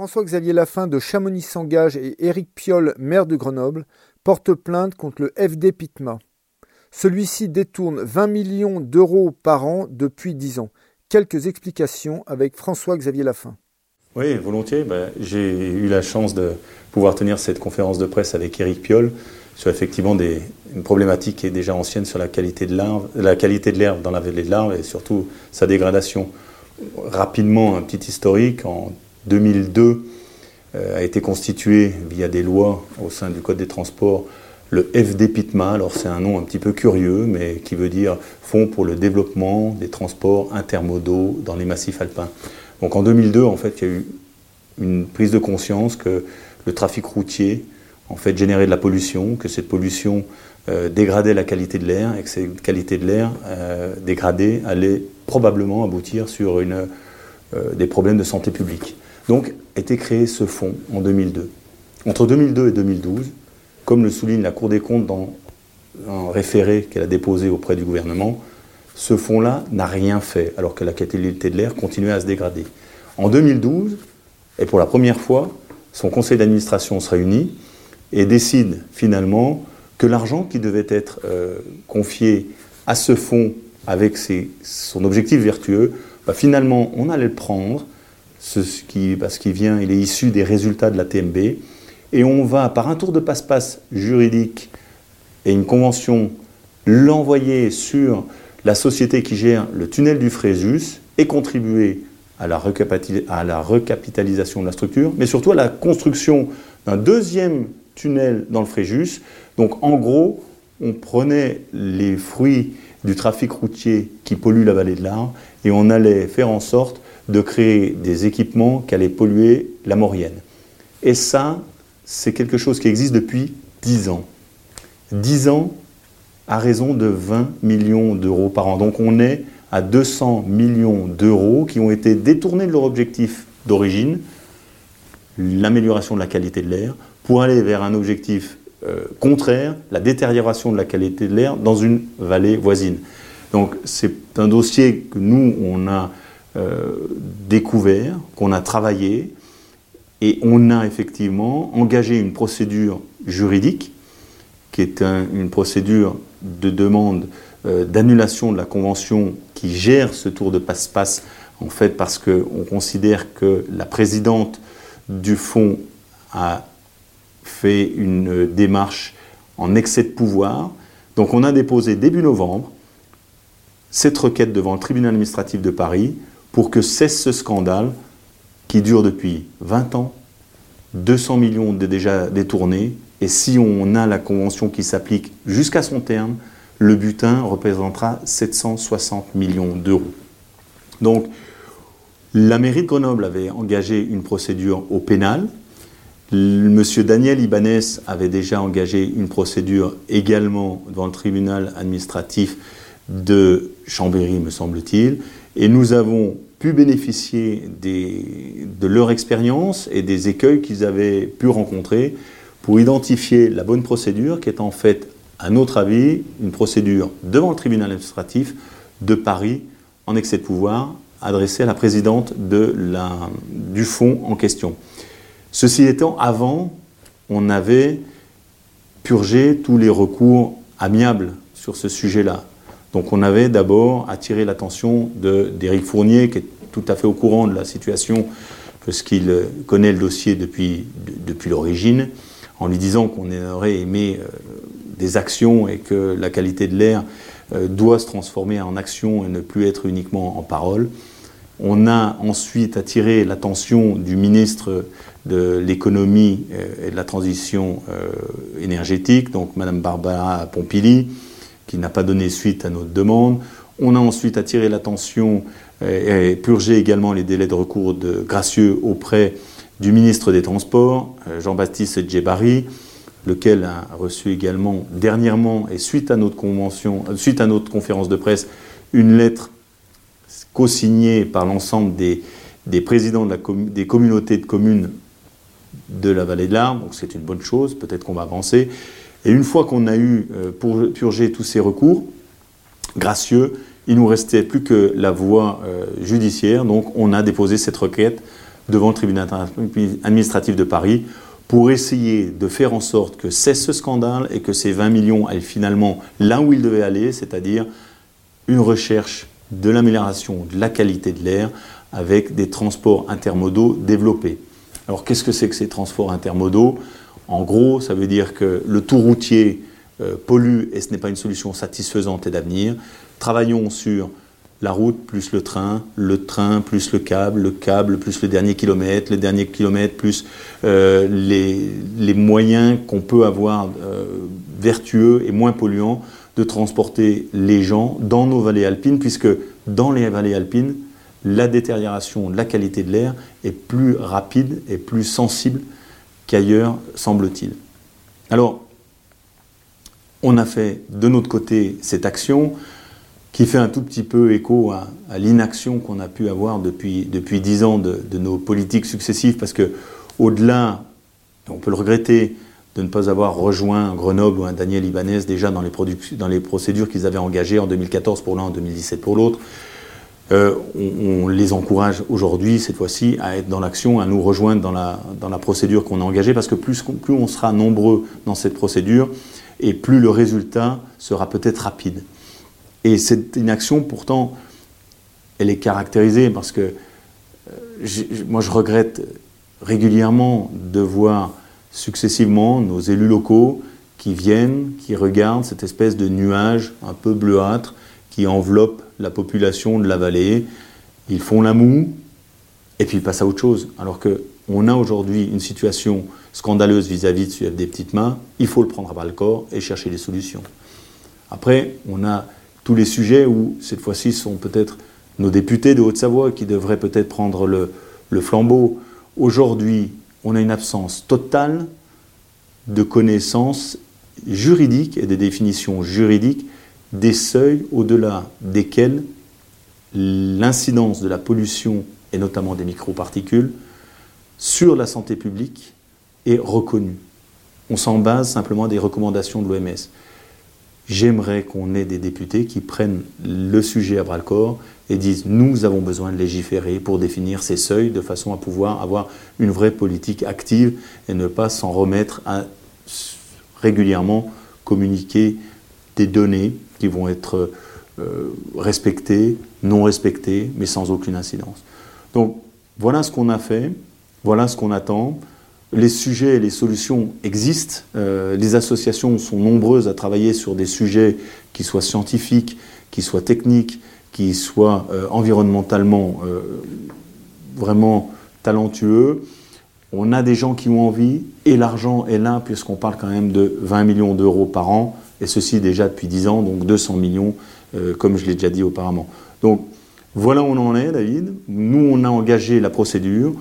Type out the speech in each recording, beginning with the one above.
François-Xavier Lafin de Chamonix s'engage et Éric Piolle, maire de Grenoble, portent plainte contre le FD Pitma. Celui-ci détourne 20 millions d'euros par an depuis 10 ans. Quelques explications avec François-Xavier Lafin. Oui, volontiers. Ben, j'ai eu la chance de pouvoir tenir cette conférence de presse avec Éric Piolle sur effectivement des, une problématique qui est déjà ancienne sur la qualité de la l'herbe dans la vallée de l'Arve et surtout sa dégradation. Rapidement, un petit historique. En 2002, euh, a été constitué via des lois au sein du Code des transports le FDPITMA. Alors c'est un nom un petit peu curieux, mais qui veut dire Fonds pour le développement des transports intermodaux dans les massifs alpins. Donc en 2002, en fait, il y a eu une prise de conscience que le trafic routier en fait générait de la pollution, que cette pollution euh, dégradait la qualité de l'air et que cette qualité de l'air euh, dégradée allait probablement aboutir sur une, des problèmes de santé publique. Donc été créé ce fonds en 2002. Entre 2002 et 2012, comme le souligne la Cour des comptes dans un référé qu'elle a déposé auprès du gouvernement, ce fonds-là n'a rien fait, alors que la qualité de l'air continuait à se dégrader. En 2012, et pour la première fois, son conseil d'administration se réunit et décide finalement que l'argent qui devait être euh, confié à ce fonds avec son objectif vertueux, bah, finalement, on allait le prendre, ce qui, parce qu'il vient, il est issu des résultats de la TMB, et on va, par un tour de passe-passe juridique et une convention, l'envoyer sur la société qui gère le tunnel du Fréjus et contribuer à la, à la recapitalisation de la structure, mais surtout à la construction d'un deuxième tunnel dans le Fréjus. Donc en gros, on prenait les fruits du trafic routier qui pollue la vallée de l'Arve et on allait faire en sorte de créer des équipements qui allaient polluer la Maurienne. Et ça, c'est quelque chose qui existe depuis 10 ans. 10 ans à raison de 20 millions d'euros par an. Donc on est à 200 millions d'euros qui ont été détournés de leur objectif d'origine, l'amélioration de la qualité de l'air, pour aller vers un objectif euh, contraire, la détérioration de la qualité de l'air dans une vallée voisine. Donc c'est un dossier que nous, on a euh, découvert, qu'on a travaillé, et on a effectivement engagé une procédure juridique, qui est une procédure de demande euh, d'annulation de la convention qui gère ce tour de passe-passe, en fait parce qu'on considère que la présidente du fonds a fait une démarche en excès de pouvoir. Donc on a déposé début novembre cette requête devant le tribunal administratif de Paris pour que cesse ce scandale qui dure depuis 20 ans, 200 millions de déjà détournés, et si on a la convention qui s'applique jusqu'à son terme, le butin représentera 760 millions d'euros. Donc, la mairie de Grenoble avait engagé une procédure au pénal. Monsieur Daniel Ibanez avait déjà engagé une procédure également devant le tribunal administratif de Chambéry, me semble-t-il. Et nous avons pu bénéficier de leur expérience et des écueils qu'ils avaient pu rencontrer pour identifier la bonne procédure, qui est en fait, à notre avis, une procédure devant le tribunal administratif de Paris en excès de pouvoir, adressée à la présidente du fonds en question. Ceci étant, avant, on avait purgé tous les recours amiables sur ce sujet-là. Donc on avait d'abord attiré l'attention d'Éric Fournier, qui est tout à fait au courant de la situation, puisqu'il connaît le dossier depuis, l'origine, en lui disant qu'on aurait aimé euh, des actions et que la qualité de l'air euh, doit se transformer en action et ne plus être uniquement en parole. On a ensuite attiré l'attention du ministre de l'économie euh, et de la transition énergétique, donc Madame Barbara Pompili, qui n'a pas donné suite à notre demande. On a ensuite attiré l'attention et purgé également les délais de recours de gracieux auprès du ministre des Transports, euh, Jean-Baptiste Djebari, lequel a reçu également dernièrement et suite à notre convention, euh, suite à notre conférence de presse, une lettre co-signée par l'ensemble des, présidents des communautés de communes de la vallée de l'Arbre, donc c'est une bonne chose, peut-être qu'on va avancer. Et une fois qu'on a eu euh, pour purger tous ces recours, gracieux, il nous restait plus que la voie euh, judiciaire, donc on a déposé cette requête devant le tribunal administratif de Paris pour essayer de faire en sorte que cesse ce scandale et que ces 20 millions aillent finalement là où ils devaient aller, c'est-à-dire une recherche de l'amélioration de la qualité de l'air avec des transports intermodaux développés. Alors qu'est-ce que c'est que ces transports intermodaux? En gros, ça veut dire que le tout routier euh, pollue et ce n'est pas une solution satisfaisante et d'avenir. Travaillons sur la route plus le train, le train plus le câble, le câble plus le dernier kilomètre, le dernier kilomètre plus euh, les, moyens qu'on peut avoir euh, vertueux et moins polluants de transporter les gens dans nos vallées alpines, puisque dans les vallées alpines, la détérioration de la qualité de l'air est plus rapide et plus sensible qu'ailleurs, semble-t-il. Alors, on a fait de notre côté cette action qui fait un tout petit peu écho à, l'inaction qu'on a pu avoir depuis dix ans de, nos politiques successives, parce que au-delà, on peut le regretter, de ne pas avoir rejoint Grenoble ou un Daniel Ibanez déjà dans les, dans les procédures qu'ils avaient engagées en 2014 pour l'un, en 2017 pour l'autre. Euh, on, les encourage aujourd'hui, cette fois-ci, à être dans l'action, à nous rejoindre dans la, dans la procédure qu'on a engagée, parce que plus, plus on sera nombreux dans cette procédure, et plus le résultat sera peut-être rapide. Et c'est une action, pourtant, elle est caractérisée parce que euh, moi je regrette régulièrement de voir successivement nos élus locaux qui viennent, qui regardent cette espèce de nuage un peu bleuâtre qui enveloppe la population de la vallée. Ils font la moue et puis ils passent à autre chose. Alors qu'on a aujourd'hui une situation scandaleuse vis-à-vis de des petites mains, il faut le prendre à bras le corps et chercher des solutions. Après, on a tous les sujets où, cette fois-ci, ce sont peut-être nos députés de Haute-Savoie qui devraient peut-être prendre le, le flambeau. Aujourd'hui, on a une absence totale de connaissances juridiques et des définitions juridiques des seuils au-delà desquels l'incidence de la pollution, et notamment des microparticules, sur la santé publique est reconnue. On s'en base simplement des recommandations de l'OMS. J'aimerais qu'on ait des députés qui prennent le sujet à bras-le-corps et disent nous avons besoin de légiférer pour définir ces seuils de façon à pouvoir avoir une vraie politique active et ne pas s'en remettre à régulièrement communiquer des données qui vont être euh, respectées, non respectées, mais sans aucune incidence. Donc voilà ce qu'on a fait, voilà ce qu'on attend. Les sujets et les solutions existent. Euh, les associations sont nombreuses à travailler sur des sujets qui soient scientifiques, qui soient techniques, qui soient euh, environnementalement vraiment talentueux. On a des gens qui ont envie et l'argent est là puisqu'on parle quand même de 20 millions d'euros par an et ceci déjà depuis 10 ans, donc 200 millions, euh, comme je l'ai déjà dit auparavant. Donc voilà où on en est, David. Nous, on a engagé la procédure.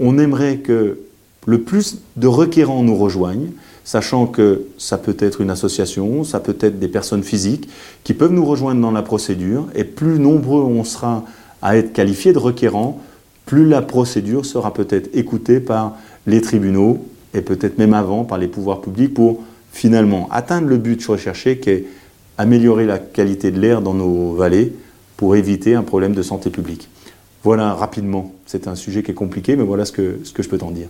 On aimerait que le plus de requérants nous rejoignent, sachant que ça peut être une association, ça peut être des personnes physiques qui peuvent nous rejoindre dans la procédure, et plus nombreux on sera à être qualifiés de requérants, plus la procédure sera peut-être écoutée par les tribunaux, et peut-être même avant par les pouvoirs publics pour finalement atteindre le but recherché qui est améliorer la qualité de l'air dans nos vallées pour éviter un problème de santé publique. Voilà rapidement, c'est un sujet qui est compliqué, mais voilà ce que, ce que je peux t'en dire.